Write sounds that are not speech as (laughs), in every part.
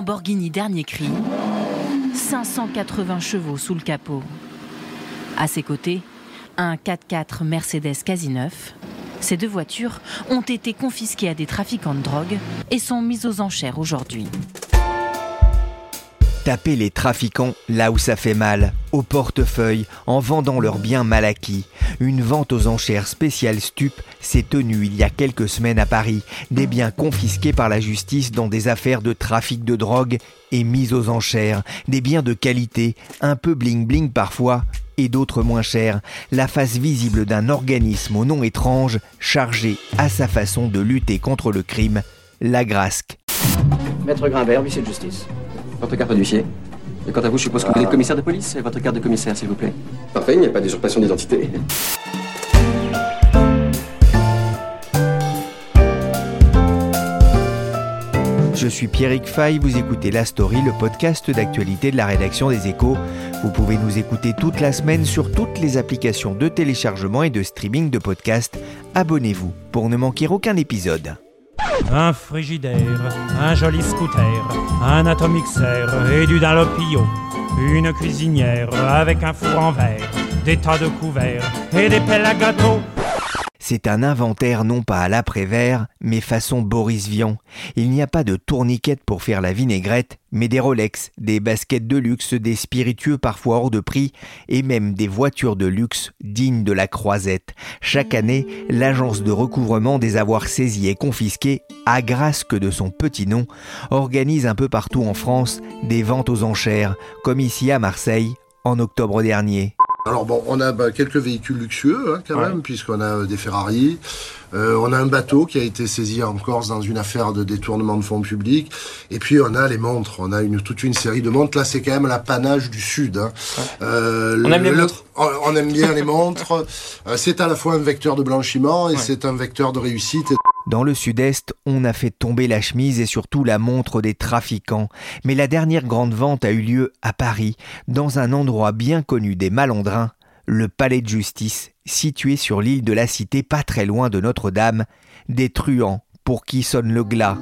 Lamborghini dernier cri, 580 chevaux sous le capot. À ses côtés, un 4x4 Mercedes quasi. Ces deux voitures ont été confisquées à des trafiquants de drogue et sont mises aux enchères aujourd'hui. Taper les trafiquants là où ça fait mal, au portefeuille, en vendant leurs biens mal acquis. Une vente aux enchères spéciale stup s'est tenue il y a quelques semaines à Paris. Des biens confisqués par la justice dans des affaires de trafic de drogue et mis aux enchères. Des biens de qualité, un peu bling-bling parfois, et d'autres moins chers. La face visible d'un organisme au nom étrange, chargé à sa façon de lutter contre le crime, la Grasque. Maître Grimbert, huissier de justice. Votre carte d'huissier. Et quant à vous, je suppose que vous êtes commissaire de police. Votre carte de commissaire, s'il vous plaît. Parfait, il n'y a pas d'usurpation d'identité. Je suis Pierrick Fay, vous écoutez La Story, le podcast d'actualité de la rédaction des Échos. Vous pouvez nous écouter toute la semaine sur toutes les applications de téléchargement et de streaming de podcasts. Abonnez-vous pour ne manquer aucun épisode. Un frigidaire, un joli scooter, un atomixer et du Dalopio, une cuisinière avec un four en verre, des tas de couverts et des pelles à gâteau. C'est un inventaire non pas à l'après-vert, mais façon Boris Vian. Il n'y a pas de tourniquette pour faire la vinaigrette, mais des Rolex, des baskets de luxe, des spiritueux parfois hors de prix, et même des voitures de luxe dignes de la croisette. Chaque année, l'agence de recouvrement des avoirs saisis et confisqués, à grâce que de son petit nom, organise un peu partout en France des ventes aux enchères, comme ici à Marseille, en octobre dernier. Alors bon, on a bah, quelques véhicules luxueux hein, quand même, puisqu'on a euh, des Ferrari, euh, on a un bateau qui a été saisi en Corse dans une affaire de détournement de fonds publics, et puis on a les montres, on a une, toute une série de montres. Là, c'est quand même l'apanage du Sud. Hein. Euh, on aime les montres? On, aime bien les montres. C'est à la fois un vecteur de blanchiment et c'est un vecteur de réussite. Dans le sud-est, on a fait tomber la chemise et surtout la montre des trafiquants. Mais la dernière grande vente a eu lieu à Paris, dans un endroit bien connu des malandrins, le palais de justice, situé sur l'île de la Cité, pas très loin de Notre-Dame, des truands pour qui sonne le glas.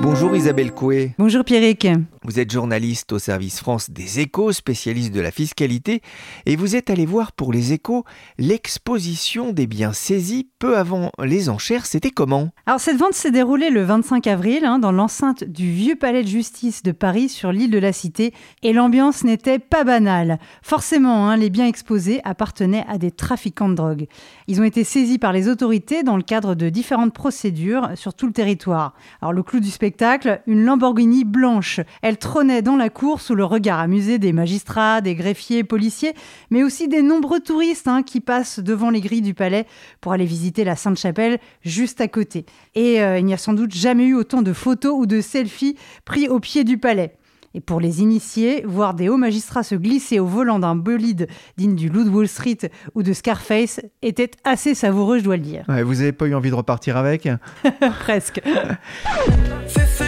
Bonjour Isabelle Coué. Bonjour Pierrick. Vous êtes journaliste au service France des échos, spécialiste de la fiscalité, et vous êtes allé voir pour les échos l'exposition des biens saisis peu avant les enchères. C'était comment? Alors cette vente s'est déroulée le 25 avril hein, dans l'enceinte du vieux palais de justice de Paris sur l'île de la Cité, et l'ambiance n'était pas banale. Forcément, hein, les biens exposés appartenaient à des trafiquants de drogue. Ils ont été saisis par les autorités dans le cadre de différentes procédures sur tout le territoire. Alors le clou du spectacle, une Lamborghini blanche. Trônait dans la cour sous le regard amusé des magistrats, des greffiers, policiers, mais aussi des nombreux touristes hein, qui passent devant les grilles du palais pour aller visiter la Sainte-Chapelle juste à côté. Et euh, il n'y a sans doute jamais eu autant de photos ou de selfies pris au pied du palais. Et pour les initiés, voir des hauts magistrats se glisser au volant d'un bolide digne du Loup de Wall Street ou de Scarface était assez savoureux, je dois le dire. vous n'avez pas eu envie de repartir avec? (laughs) Presque. (laughs)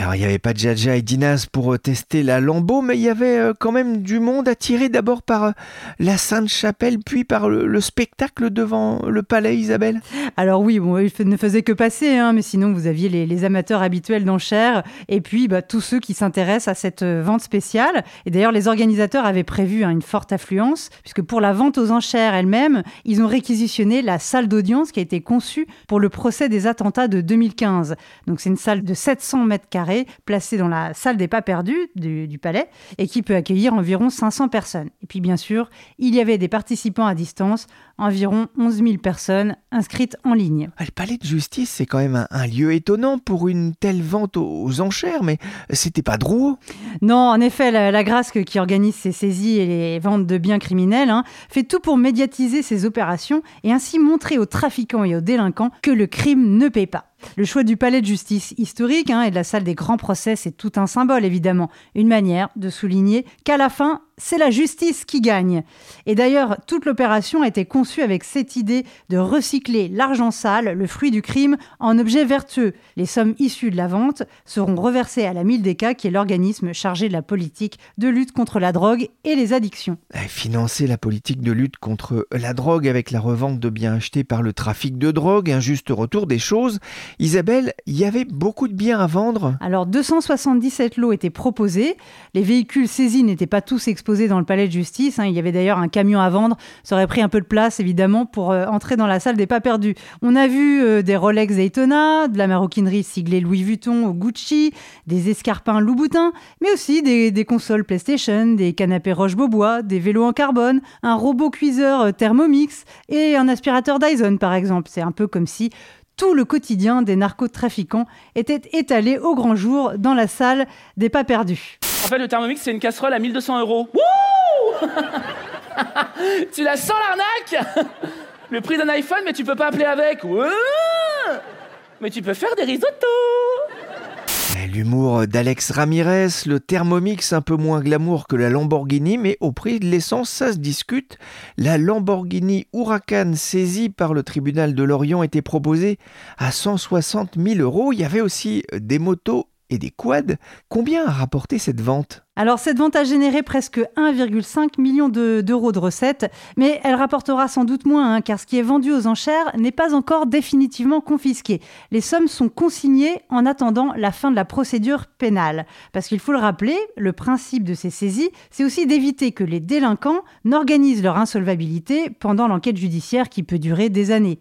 Alors, il n'y avait pas Jaja et Dinas pour euh, tester la Lambeau, mais il y avait euh, quand même du monde attiré d'abord par euh, la Sainte-Chapelle, puis par le, spectacle devant le palais, Isabelle Alors oui, bon, il ne faisait que passer, hein, mais sinon vous aviez les, amateurs habituels d'enchères, et puis bah, tous ceux qui s'intéressent à cette vente spéciale. Et d'ailleurs, les organisateurs avaient prévu hein, une forte affluence, puisque pour la vente aux enchères elle-même, ils ont réquisitionné la salle d'audience qui a été conçue pour le procès des attentats de 2015. Donc c'est une salle de 700 mètres carrés placé dans la salle des pas perdus du, palais et qui peut accueillir environ 500 personnes. Et puis bien sûr, il y avait des participants à distance environ 11 000 personnes inscrites en ligne. Ah, le palais de justice, c'est quand même un, lieu étonnant pour une telle vente aux, enchères, mais c'était pas Drouot Non, en effet, la, Grasque qui organise ces saisies et les ventes de biens criminels hein, fait tout pour médiatiser ces opérations et ainsi montrer aux trafiquants et aux délinquants que le crime ne paie pas. Le choix du palais de justice historique hein, et de la salle des grands procès, c'est tout un symbole évidemment, une manière de souligner qu'à la fin, c'est la justice qui gagne. Et d'ailleurs, toute l'opération a été conçue avec cette idée de recycler l'argent sale, le fruit du crime, en objet vertueux. Les sommes issues de la vente seront reversées à la Mildeka, qui est l'organisme chargé de la politique de lutte contre la drogue et les addictions. Eh, financer la politique de lutte contre la drogue avec la revente de biens achetés par le trafic de drogue, un juste retour des choses. Isabelle, il y avait beaucoup de biens à vendre? Alors 277 lots étaient proposés. Les véhicules saisis n'étaient pas tous exposés dans le palais de justice. Hein. Il y avait d'ailleurs un camion à vendre. Ça aurait pris un peu de place, évidemment, pour euh, entrer dans la salle des pas perdus. On a vu euh, des Rolex Daytona, de la maroquinerie siglée Louis Vuitton ou Gucci, des escarpins Louboutin, mais aussi des, consoles PlayStation, des canapés Roche-Beaubois, des vélos en carbone, un robot cuiseur euh, Thermomix et un aspirateur Dyson, par exemple. C'est un peu comme si tout le quotidien des narcotrafiquants était étalé au grand jour dans la salle des pas perdus. En fait, le Thermomix, c'est une casserole à 1200 euros. Wouh (laughs) Tu la sens l'arnaque Le prix d'un iPhone, mais tu peux pas appeler avec. mais tu peux faire des risottos. L'humour d'Alex Ramirez, le Thermomix un peu moins glamour que la Lamborghini, mais au prix de l'essence, ça se discute. La Lamborghini Huracan saisie par le tribunal de Lorient était proposée à 160 000 euros. Il y avait aussi des motos et des quads. Combien a rapporté cette vente? Alors cette vente a généré presque 1,5 million d'euros de, recettes, mais elle rapportera sans doute moins, hein, car ce qui est vendu aux enchères n'est pas encore définitivement confisqué. Les sommes sont consignées en attendant la fin de la procédure pénale. Parce qu'il faut le rappeler, le principe de ces saisies, c'est aussi d'éviter que les délinquants n'organisent leur insolvabilité pendant l'enquête judiciaire qui peut durer des années.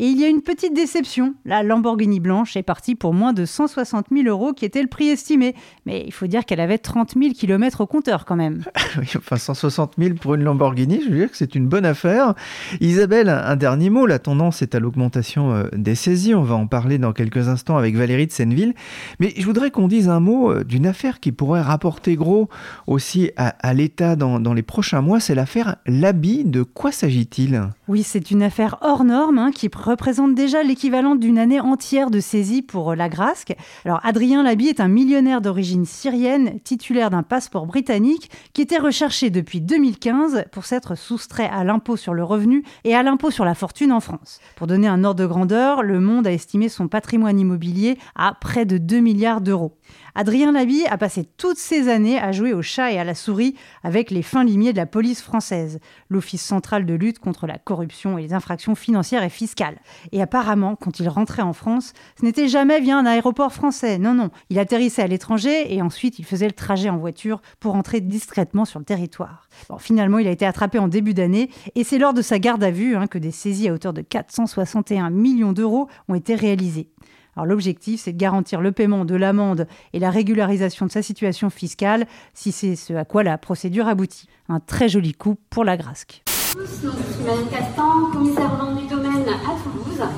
Et il y a une petite déception. La Lamborghini blanche est partie pour moins de 160 000 euros, qui était le prix estimé. Mais il faut dire qu'elle avait 30 000 km au compteur quand même. (laughs) oui, enfin 160 000 pour une Lamborghini, je veux dire que c'est une bonne affaire. Isabelle, un dernier mot. La tendance est à l'augmentation euh, des saisies. On va en parler dans quelques instants avec Valérie de Senneville. Mais je voudrais qu'on dise un mot euh, d'une affaire qui pourrait rapporter gros aussi à, l'État dans, dans les prochains mois. C'est l'affaire Labi. De quoi s'agit-il? Oui, c'est une affaire hors norme hein, qui représente déjà l'équivalent d'une année entière de saisie pour euh, la Grasque. Alors Adrien Labi est un millionnaire d'origine syrienne, titulaire d'un passeport britannique, qui était recherché depuis 2015 pour s'être soustrait à l'impôt sur le revenu et à l'impôt sur la fortune en France. Pour donner un ordre de grandeur, le Monde a estimé son patrimoine immobilier à près de 2 milliards d'euros. Adrien Labi a passé toutes ces années à jouer au chat et à la souris avec les fins limiers de la police française, l'Office central de lutte contre la corruption et les infractions financières et fiscales. Et apparemment, quand il rentrait en France, ce n'était jamais via un aéroport français. Non, non. Il atterrissait à l'étranger et ensuite il faisait le trajet en voiture pour entrer discrètement sur le territoire. Finalement, il a été attrapé en début d'année et c'est lors de sa garde à vue hein, que des saisies à hauteur de 461 millions d'euros ont été réalisées. Alors l'objectif, c'est de garantir le paiement de l'amende et la régularisation de sa situation fiscale, si c'est ce à quoi la procédure aboutit. Un très joli coup pour la Grasque. je suis Madame Castan, commissaire au du domaine à Toulouse.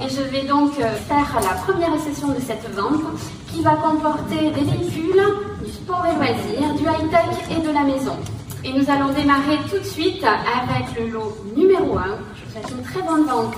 Et je vais donc euh, faire la première session de cette vente qui va comporter des véhicules, du sport et loisirs, du high-tech et de la maison. Et nous allons démarrer tout de suite avec le lot numéro 1. Je vous souhaite une très bonne vente.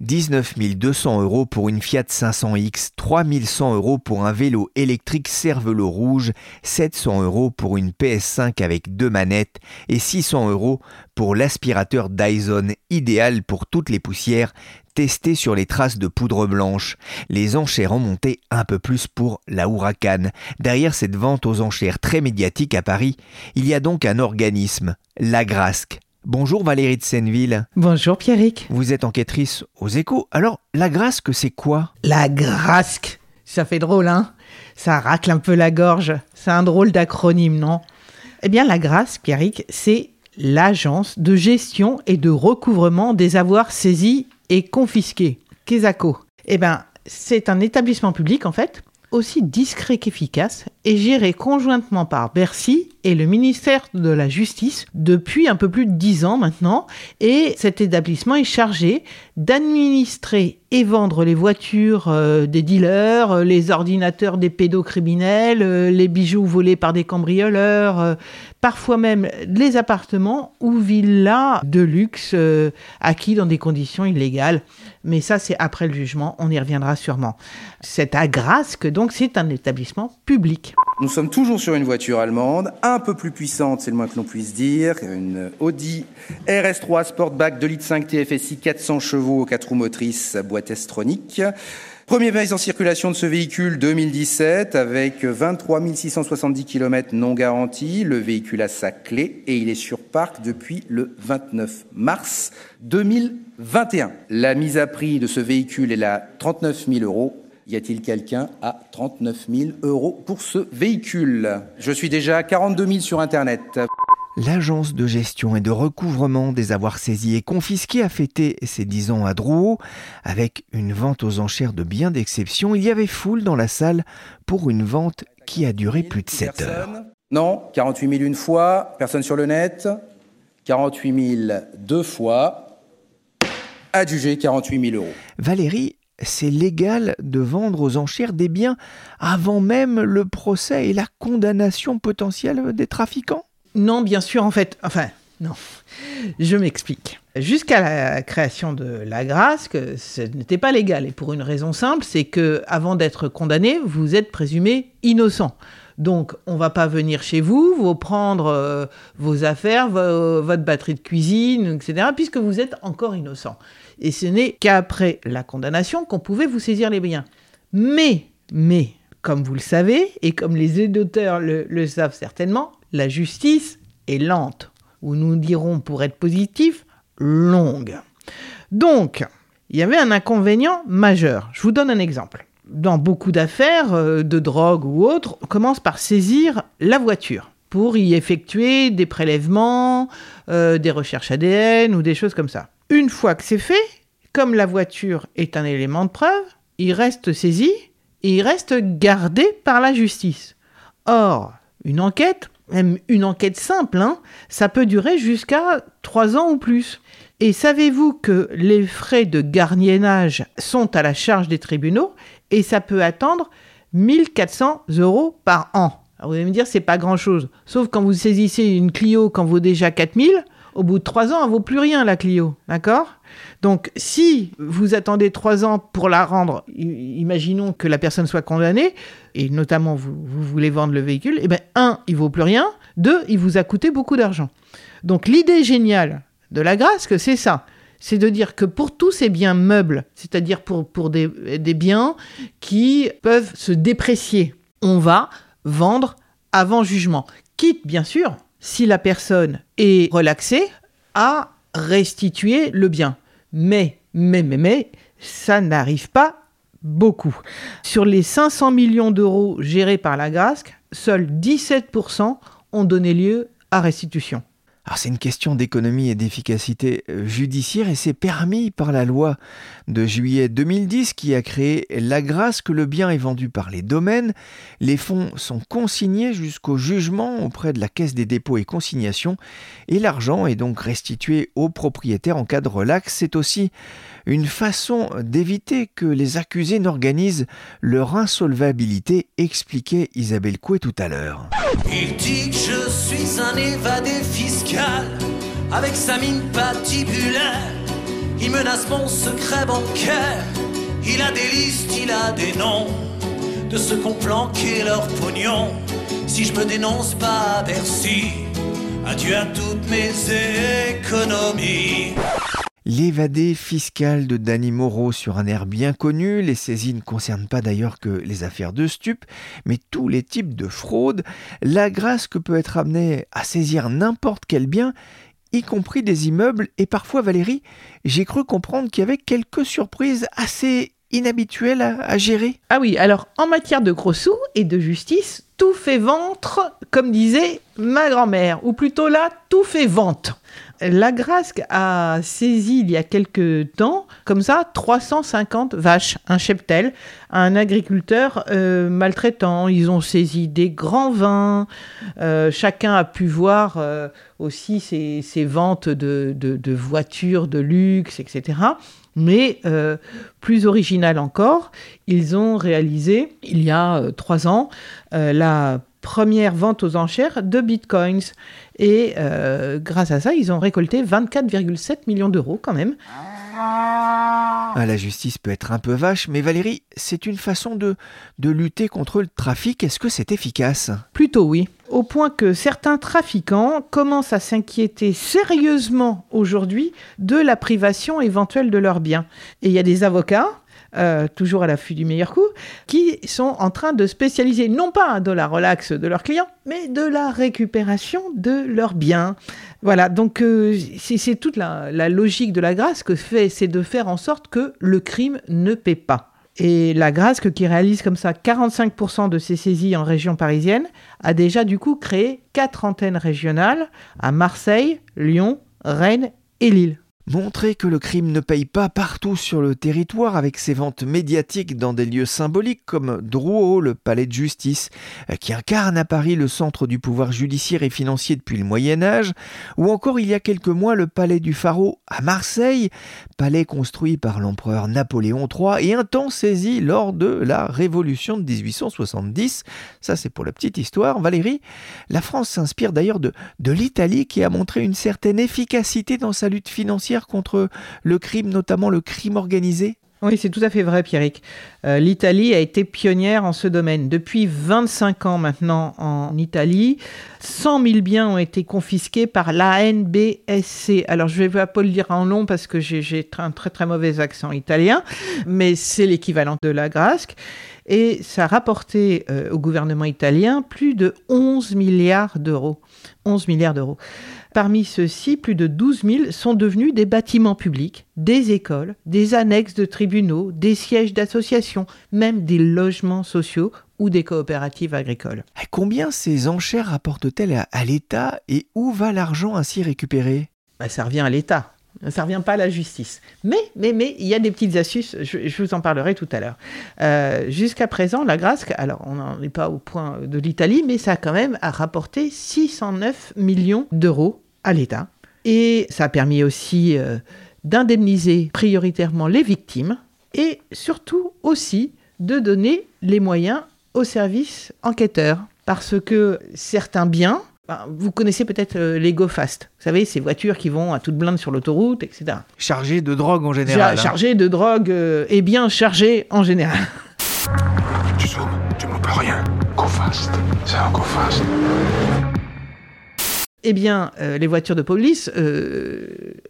19 200 euros pour une Fiat 500X, 3100 euros pour un vélo électrique Cervelo rouge, 700 euros pour une PS5 avec deux manettes et 600 euros pour l'aspirateur Dyson, idéal pour toutes les poussières, testé sur les traces de poudre blanche. Les enchères ont monté un peu plus pour la Huracan. Derrière cette vente aux enchères très médiatique à Paris, il y a donc un organisme, la Grasque Bonjour Valérie de Senneville. Bonjour Pierrick. Vous êtes enquêtrice aux échos. Alors, la Grasque, c'est quoi? La Grasque Ça fait drôle, hein? Ça racle un peu la gorge. C'est un drôle d'acronyme, non? Eh bien, la Grasque, Pierrick, c'est l'agence de gestion et de recouvrement des avoirs saisis et confisqués. Quesaco. Eh bien, c'est un établissement public, en fait, aussi discret qu'efficace et géré conjointement par Bercy est le ministère de la Justice depuis un peu plus de dix ans maintenant. Et cet établissement est chargé d'administrer et vendre les voitures euh, des dealers, euh, les ordinateurs des pédocriminels, euh, les bijoux volés par des cambrioleurs, parfois même les appartements ou villas de luxe acquis dans des conditions illégales. Mais ça, c'est après le jugement, on y reviendra sûrement. Cette agrasque, donc, c'est un établissement public. Nous sommes toujours sur une voiture allemande, peu plus puissante, c'est le moins que l'on puisse dire, une Audi RS3 Sportback 2 litres 5 TFSI 400 chevaux, 4 roues motrices, boîte estronique. Premier mise en circulation de ce véhicule 2017 avec 23 670 km non garantis. Le véhicule a sa clé et il est sur parc depuis le 29 mars 2021. La mise à prix de ce véhicule est là 39 000 euros y a-t-il quelqu'un à 39 000 euros pour ce véhicule? Je suis déjà à 42 000 sur Internet. L'agence de gestion et de recouvrement des avoirs saisis et confisqués a fêté ses 10 ans à Drouot. Avec une vente aux enchères de biens d'exception, il y avait foule dans la salle pour une vente qui a duré plus de 7 heures. Non, 48 000 une fois, personne sur le net? 48 000 deux fois. Adjugé 48 000 euros. Valérie c'est légal de vendre aux enchères des biens avant même le procès et la condamnation potentielle des trafiquants? Non, bien sûr, en fait. Enfin, non. Je m'explique. Jusqu'à la création de la grâce, ce n'était pas légal. Et pour une raison simple, c'est que avant d'être condamné, vous êtes présumé innocent. Donc, on va pas venir chez vous, vous prendre euh, vos affaires, votre batterie de cuisine, etc., puisque vous êtes encore innocent et ce n'est qu'après la condamnation qu'on pouvait vous saisir les biens. Mais, mais, comme vous le savez, et comme les éditeurs le, savent certainement, la justice est lente, ou nous dirons pour être positif, longue. Donc, il y avait un inconvénient majeur. Je vous donne un exemple. Dans beaucoup d'affaires euh, de drogue ou autres, on commence par saisir la voiture pour y effectuer des prélèvements, euh, des recherches ADN ou des choses comme ça. Une fois que c'est fait, comme la voiture est un élément de preuve, il reste saisi et il reste gardé par la justice. Or, une enquête, même une enquête simple, hein, ça peut durer jusqu'à trois ans ou plus. Et savez-vous que les frais de gardiennage sont à la charge des tribunaux et ça peut attendre 1400 euros par an. vous allez me dire, c'est pas grand chose. Sauf quand vous saisissez une Clio quand vaut déjà 4000, au bout de trois ans, elle vaut plus rien, la Clio. Donc, si vous attendez trois ans pour la rendre, imaginons que la personne soit condamnée, et notamment vous, voulez vendre le véhicule, eh bien, un, il vaut plus rien. Deux, il vous a coûté beaucoup d'argent. Donc, l'idée géniale de la grâce, c'est ça. C'est de dire que pour tous ces biens meubles, c'est-à-dire pour, pour des, biens qui peuvent se déprécier, on va vendre avant jugement. Quitte, bien sûr, si la personne est relaxée, à restituer le bien. Mais, mais, mais, mais, ça n'arrive pas beaucoup. Sur les 500 millions d'euros gérés par la GRASC, seuls 17% ont donné lieu à restitution c'est une question d'économie et d'efficacité euh, judiciaire et c'est permis par la loi de juillet 2010 qui a créé la grâce que le bien est vendu par les domaines. Les fonds sont consignés jusqu'au jugement auprès de la Caisse des dépôts et consignations et l'argent est donc restitué au propriétaire en cas de relax. C'est aussi une façon d'éviter que les accusés n'organisent leur insolvabilité, expliquait Isabelle Coué tout à l'heure. Il dit que je suis un évadé fiscal, avec sa mine patibulaire. Il menace mon secret bancaire. Il a des listes, il a des noms de ceux qui ont planqué leur pognon. Si je me dénonce pas à adieu à toutes mes économies. L'évadé fiscal de Danny Moreau sur un air bien connu, les saisies ne concernent pas d'ailleurs que les affaires de stupes, mais tous les types de fraudes. La grâce que peut être amenée à saisir n'importe quel bien, y compris des immeubles, et parfois Valérie, j'ai cru comprendre qu'il y avait quelques surprises assez inhabituelles à, gérer. Ah oui, alors en matière de gros sous et de justice, tout fait ventre, comme disait ma grand-mère, ou plutôt là, tout fait vente. La Grasque a saisi il y a quelques temps, comme ça, 350 vaches, un cheptel, un agriculteur euh, maltraitant. Ils ont saisi des grands vins. Euh, chacun a pu voir euh, aussi ces, ventes de, de, voitures de luxe, etc. Mais plus original encore, ils ont réalisé, il y a trois ans, la première vente aux enchères de bitcoins. Et euh, grâce à ça, ils ont récolté 24,7 millions d'euros quand même. Ah, la justice peut être un peu vache, mais Valérie, c'est une façon de, de lutter contre le trafic. Est-ce que c'est efficace? Plutôt oui. Au point que certains trafiquants commencent à s'inquiéter sérieusement aujourd'hui de la privation éventuelle de leurs biens. Et il y a des avocats euh, toujours à l'affût du meilleur coup, qui sont en train de spécialiser non pas de la relax de leurs clients, mais de la récupération de leurs biens. Voilà, donc euh, c'est toute la, logique de la grâce que fait, c'est de faire en sorte que le crime ne paie pas. Et la grâce qui réalise comme ça 45% de ses saisies en région parisienne a déjà du coup créé quatre antennes régionales à Marseille, Lyon, Rennes et Lille. Montrer que le crime ne paye pas partout sur le territoire avec ses ventes médiatiques dans des lieux symboliques comme Drouot, le palais de justice, euh, qui incarne à Paris le centre du pouvoir judiciaire et financier depuis le Moyen Âge, ou encore il y a quelques mois le palais du Pharaon à Marseille, palais construit par l'empereur Napoléon III et un temps saisi lors de la Révolution de 1870. Ça c'est pour la petite histoire. Valérie, la France s'inspire d'ailleurs de, de l'Italie qui a montré une certaine efficacité dans sa lutte financière contre le crime, notamment le crime organisé oui, c'est tout à fait vrai, Pierrick. Euh, L'Italie a été pionnière en ce domaine. Depuis 25 ans maintenant en Italie, 100 000 biens ont été confisqués par l'ANBSC. Alors, je vais pas le dire en long parce que j'ai un très très mauvais accent italien, mais c'est l'équivalent de la Grasque. Et ça a rapporté euh, au gouvernement italien plus de 11 milliards d'euros. 11 milliards d'euros. Parmi ceux-ci, plus de 12 000 sont devenus des bâtiments publics, des écoles, des annexes de tribunaux, des sièges d'associations, même des logements sociaux ou des coopératives agricoles. Combien ces enchères rapportent-elles à, l'État et où va l'argent ainsi récupéré? Bah, Ça revient à l'État. Ça ne revient pas à la justice. Mais, mais, mais, il y a des petites astuces, je, vous en parlerai tout à l'heure. Euh, jusqu'à présent, la Grasque, alors on n'en est pas au point de l'Italie, mais ça a quand même rapporté 609 millions d'euros à l'État. Et ça a permis aussi euh, d'indemniser prioritairement les victimes et surtout aussi de donner les moyens aux services enquêteurs. Parce que certains biens, vous connaissez peut-être euh, les Go Fast. Vous savez, ces voitures qui vont à toute blinde sur l'autoroute, etc. Chargées de drogue en général. Hein. Chargées de drogue euh, et bien chargées en général. (laughs) Tu zoomes, tu ne peux rien. Go Fast, c'est un Go Fast. Eh bien, euh, les voitures de police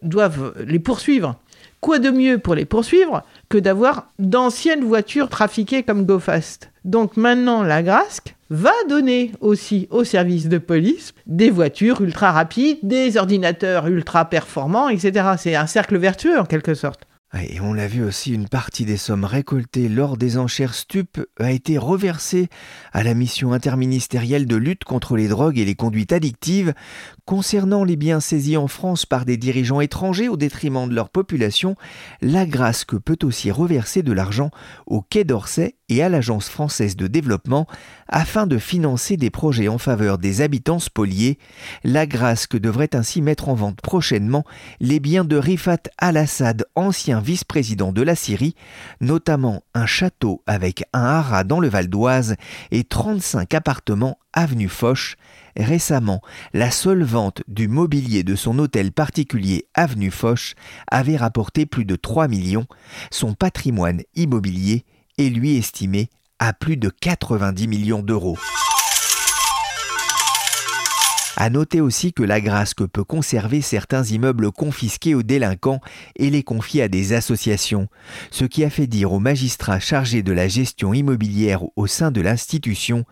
doivent les poursuivre. Quoi de mieux pour les poursuivre que d'avoir d'anciennes voitures trafiquées comme Go Fast Donc maintenant, la Grasque va donner aussi aux services de police des voitures ultra rapides, des ordinateurs ultra performants, etc. C'est un cercle vertueux en quelque sorte. Et on l'a vu aussi, une partie des sommes récoltées lors des enchères stup a été reversée à la mission interministérielle de lutte contre les drogues et les conduites addictives. Concernant les biens saisis en France par des dirigeants étrangers au détriment de leur population, la Grasque peut aussi reverser de l'argent au Quai d'Orsay et à l'Agence française de développement afin de financer des projets en faveur des habitants spoliés. La Grasque devrait ainsi mettre en vente prochainement les biens de Rifat al-Assad, ancien vice-président de la Syrie, notamment un château avec un haras dans le Val d'Oise et 35 appartements avenue Foch. Récemment, la seule vente du mobilier de son hôtel particulier avenue Foch avait rapporté plus de 3 millions. Son patrimoine immobilier est lui estimé à plus de 90 millions d'euros. À noter aussi que la Grasque peut conserver certains immeubles confisqués aux délinquants et les confier à des associations, ce qui a fait dire aux magistrats chargés de la gestion immobilière au sein de l'institution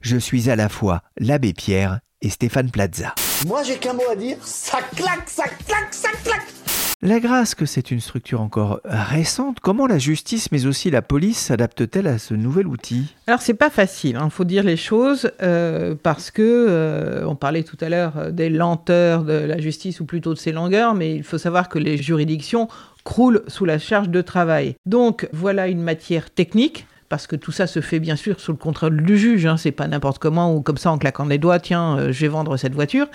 Je suis à la fois l'abbé Pierre et Stéphane Plaza. Moi j'ai qu'un mot à dire, ça claque, ça claque, ça claque La Grasque, c'est une structure encore récente. Comment la justice, mais aussi la police, s'adapte-t-elle à ce nouvel outil? Alors c'est pas facile, il hein. faut dire les choses, euh, parce que euh, on parlait tout à l'heure euh, des lenteurs de la justice, ou plutôt de ses longueurs, mais il faut savoir que les juridictions croulent sous la charge de travail. Donc voilà une matière technique parce que tout ça se fait bien sûr sous le contrôle du juge, hein, c'est pas n'importe comment ou comme ça en claquant des doigts, tiens, euh, je vais vendre cette voiture.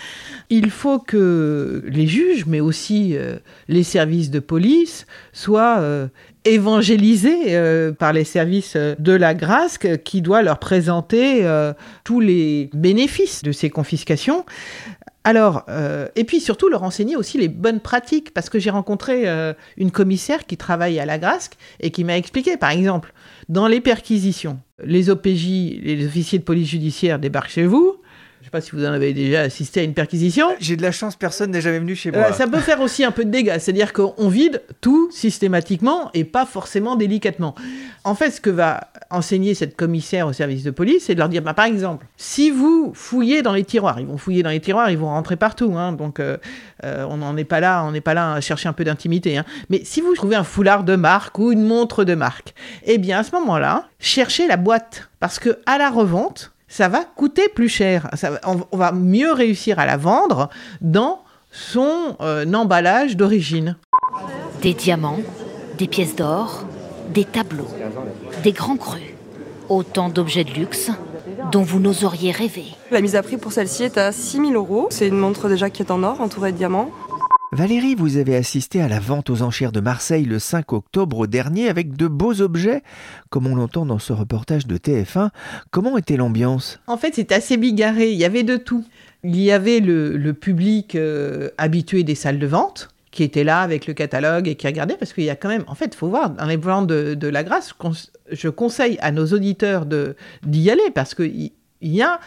Il faut que les juges, mais aussi euh, les services de police, soient euh, évangélisés par les services de la grâce qui doit leur présenter tous les bénéfices de ces confiscations. Alors, et puis surtout leur enseigner aussi les bonnes pratiques, parce que j'ai rencontré une commissaire qui travaille à la Grasque et qui m'a expliqué, par exemple, dans les perquisitions, les OPJ, les officiers de police judiciaire débarquent chez vous. Je ne sais pas si vous en avez déjà assisté à une perquisition. J'ai de la chance, personne n'est jamais venu chez moi. Euh, ça peut faire aussi un peu de dégâts, c'est-à-dire qu'on vide tout systématiquement et pas forcément délicatement. En fait, ce que va enseigner cette commissaire au service de police, c'est de leur dire, bah, par exemple, si vous fouillez dans les tiroirs, ils vont fouiller dans les tiroirs, ils vont rentrer partout, hein, donc euh, euh, on n'en est pas là, on n'est pas là à chercher un peu d'intimité. Hein. Mais si vous trouvez un foulard de marque ou une montre de marque, eh bien à ce moment-là, cherchez la boîte, parce que à la revente, ça va coûter plus cher. on, va mieux réussir à la vendre dans son euh, emballage d'origine. Des diamants, des pièces d'or, des tableaux, des grands crus, autant d'objets de luxe dont vous n'oseriez rêver. La mise à prix pour celle-ci est à 6 000 euros. C'est une montre déjà qui est en or, entourée de diamants. Valérie, vous avez assisté à la vente aux enchères de Marseille le 5 octobre dernier avec de beaux objets, comme on l'entend dans ce reportage de TF1. Comment était l'ambiance? En fait, c'est assez bigarré, il y avait de tout. Il y avait le, public euh, habitué des salles de vente, qui était là avec le catalogue et qui regardait, parce qu'il y a quand même, en fait, il faut voir, dans les plans de, la grâce, je conseille à nos auditeurs d'y aller, parce qu'il y a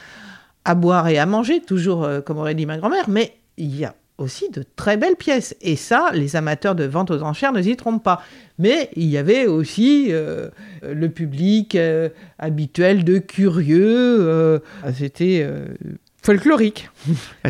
à boire et à manger, toujours euh, comme aurait dit ma grand-mère, mais il y a aussi de très belles pièces. Et ça, les amateurs de vente aux enchères ne s'y trompent pas. Mais il y avait aussi euh, le public euh, habituel de curieux. C'était folklorique.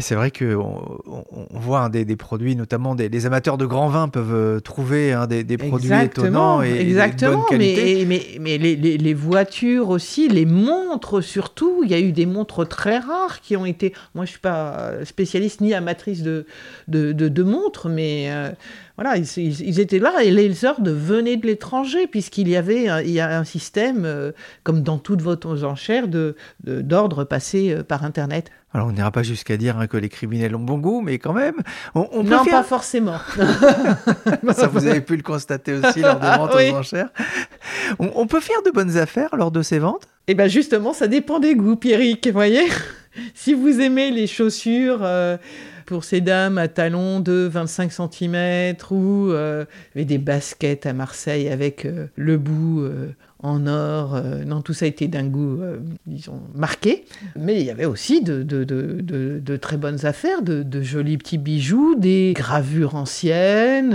c'est vrai que on, voit des, produits, notamment des, amateurs de grands vins peuvent euh, trouver hein, des, produits étonnants et, exactement, de bonne qualité. Mais, mais, mais les, voitures aussi, les montres surtout, il y a eu des montres très rares qui ont été. Moi, je suis pas spécialiste ni amatrice de de, de, montres, mais euh, voilà, ils, étaient là et les de venaient de l'étranger puisqu'il y avait un, il y a un système, euh, comme dans toutes vos enchères, de d'ordre passé par Internet. Alors on n'ira pas jusqu'à dire hein, que les criminels ont bon goût, mais quand même, on, non, pas forcément. (laughs) Ça, vous avez pu le constater aussi lors des ventes aux enchères. On, peut faire de bonnes affaires lors de ces ventes? Eh bien justement, ça dépend des goûts, Pierrick, vous voyez? (laughs) Si vous aimez les chaussures... Euh, pour ces dames à talons de 25 cm ou euh, des baskets à Marseille avec euh, le bout euh, en or. Non, tout ça été d'un goût, disons, marqué. Mais il y avait aussi de, de, de, très bonnes affaires, de, jolis petits bijoux, des gravures anciennes,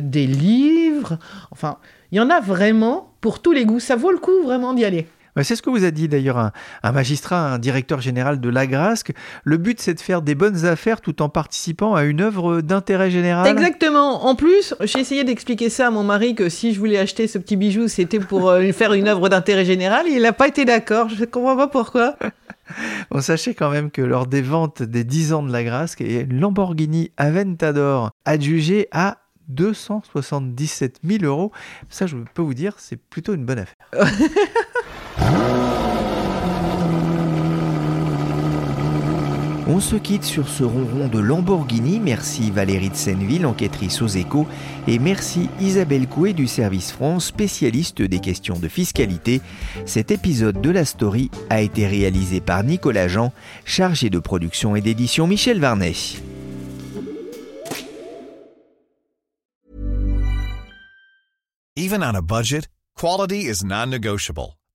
des livres. Enfin, il y en a vraiment pour tous les goûts. Ça vaut le coup vraiment d'y aller. C'est ce que vous a dit d'ailleurs un, magistrat, un directeur général de l'Agrasque. Le but, c'est de faire des bonnes affaires tout en participant à une œuvre d'intérêt général. Exactement. En plus, j'ai essayé d'expliquer ça à mon mari que si je voulais acheter ce petit bijou, c'était pour euh, faire une œuvre d'intérêt général. Il n'a pas été d'accord. Je ne comprends pas pourquoi. (laughs) Bon, sachez quand même que lors des ventes des 10 ans de l'Agrasque, une Lamborghini Aventador adjugée à 277 000 euros. Ça, je peux vous dire, c'est plutôt une bonne affaire. (laughs) On se quitte sur ce ronron de Lamborghini. Merci Valérie de Senneville, enquêtrice aux échos. Et merci Isabelle Coué du Service France, spécialiste des questions de fiscalité. Cet épisode de la story a été réalisé par Nicolas Jean, chargé de production et d'édition Michel Varnet. Even on a budget, quality is non-negotiable.